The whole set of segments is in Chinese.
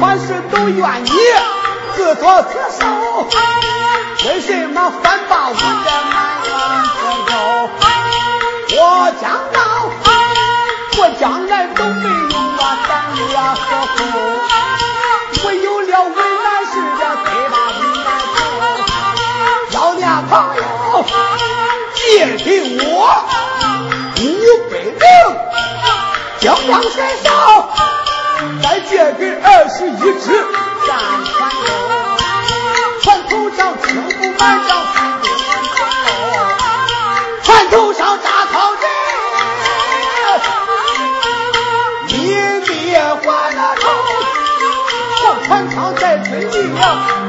凡事都愿你自作自受，为什么反把我的埋怨自由？我讲到，我将来都没有啊胆力啊和福，唯有了为难事的最大为难处。要念朋友借给我五百两，江江山上再借给二十一只战船，船头上青布满帐船头，上扎草人，你别还那头，上船舱在追里，一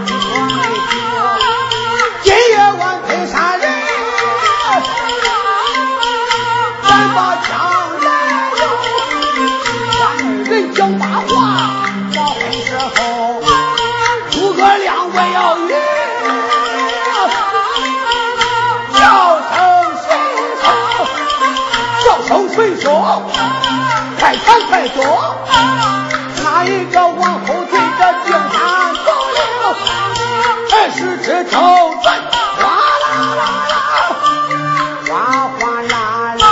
声谁说？快看快走，哪一个往后退的定山走了，二十只头转，哗啦啦啦，哗哗啦啦，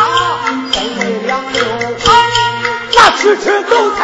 分为两溜，那吃吃都在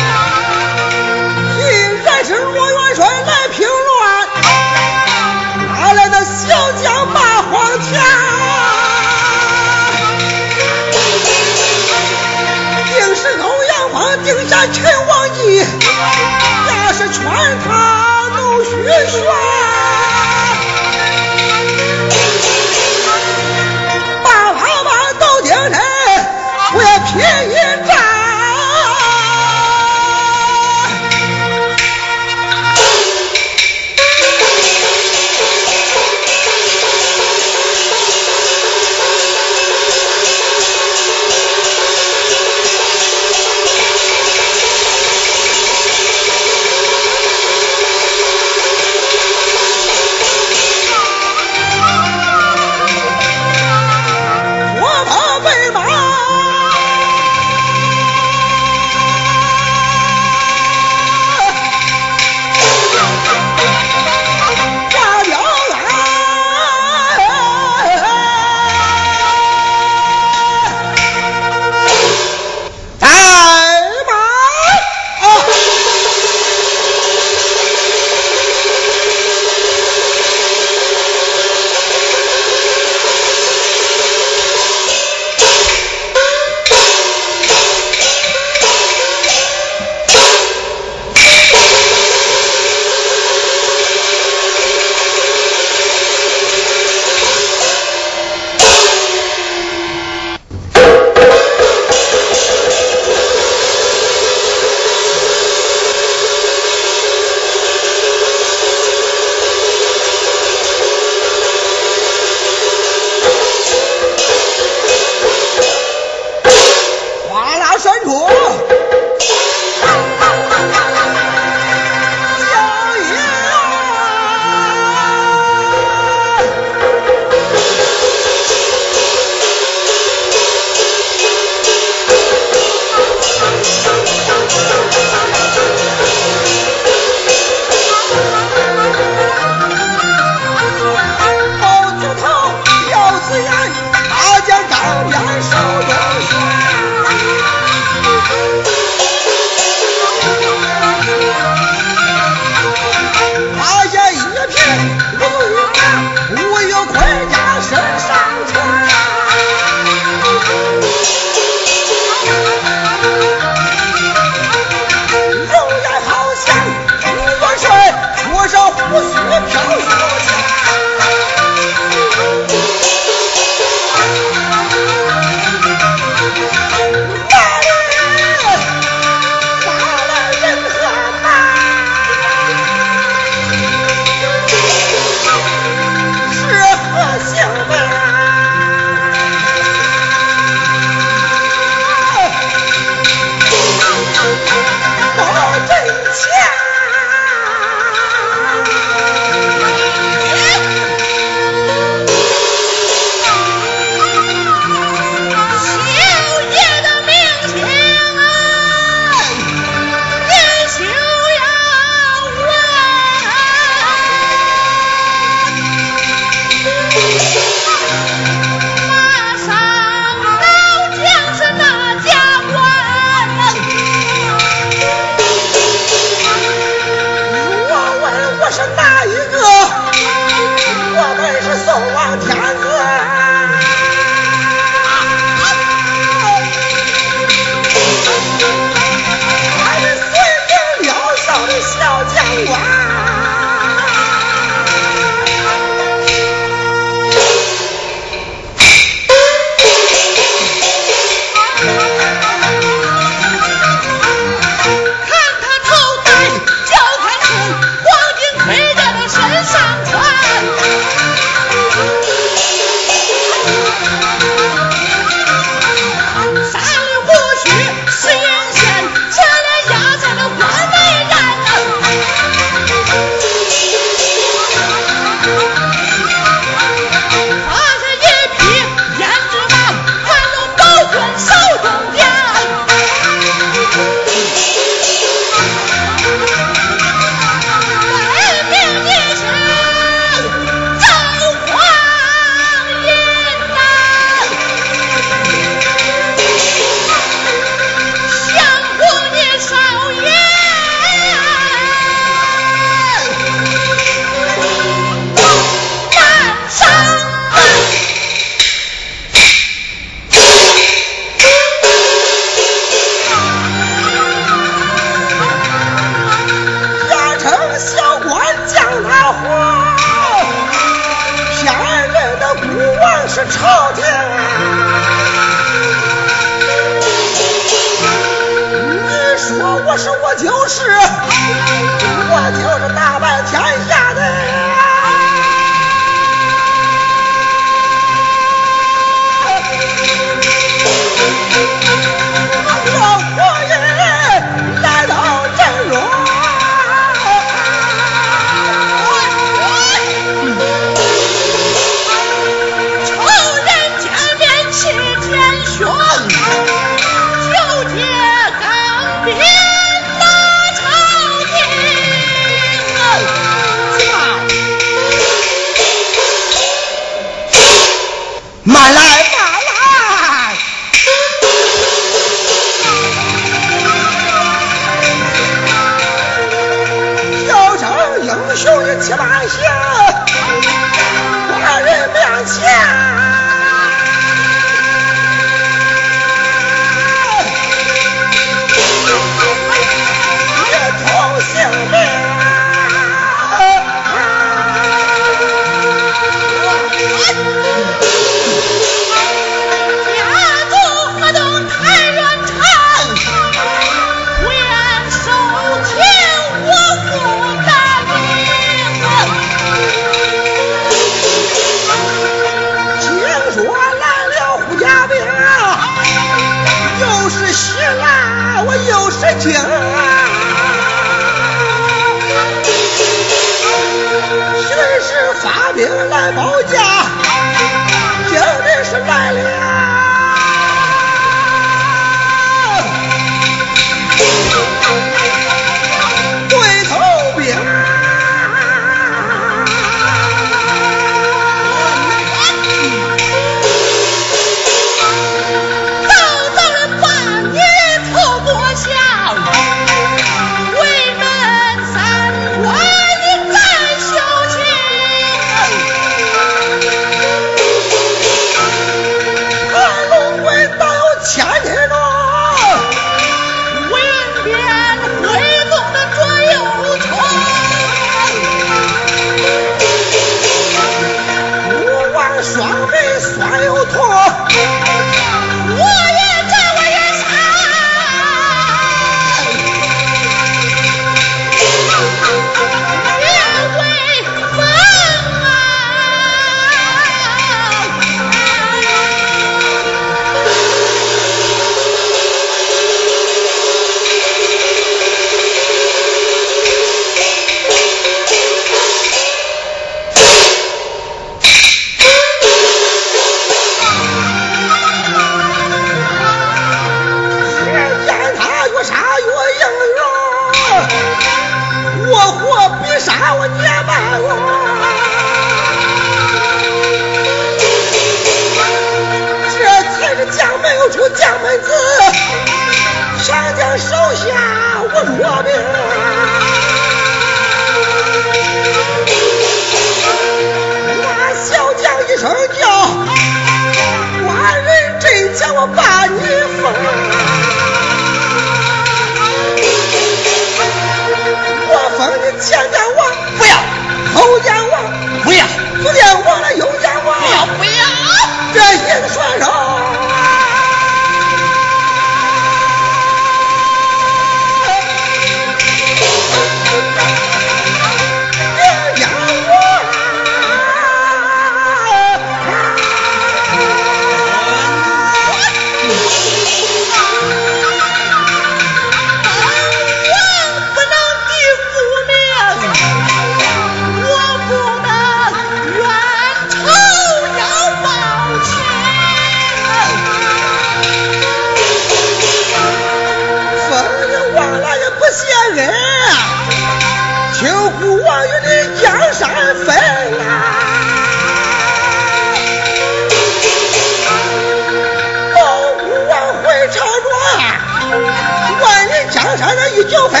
就非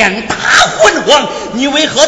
两大昏皇，你为何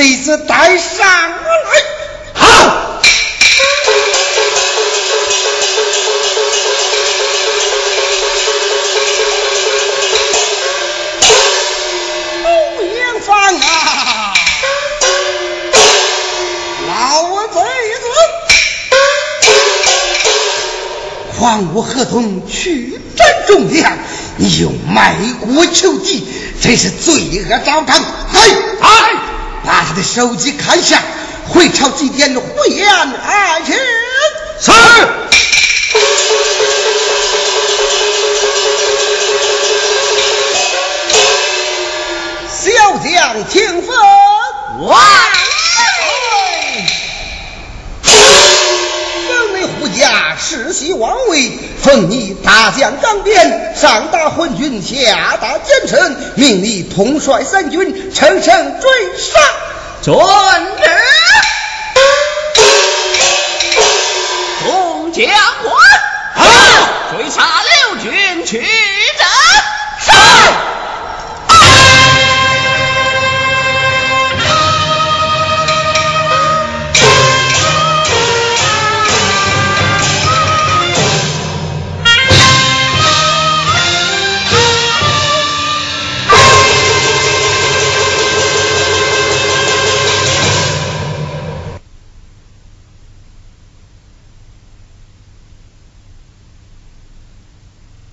贼子带上我来。好。老贼子。还我合同，去斩忠良，你又卖国求敌，真是罪恶昭彰。嘿。的手机看下，回朝祭奠胡延安去。是。小将听分，万岁！本为胡家世袭王位，封你大将张鞭，上打昏君，下打奸臣，命你统帅三军，乘胜追杀。遵旨。众将官，好，追杀六军去。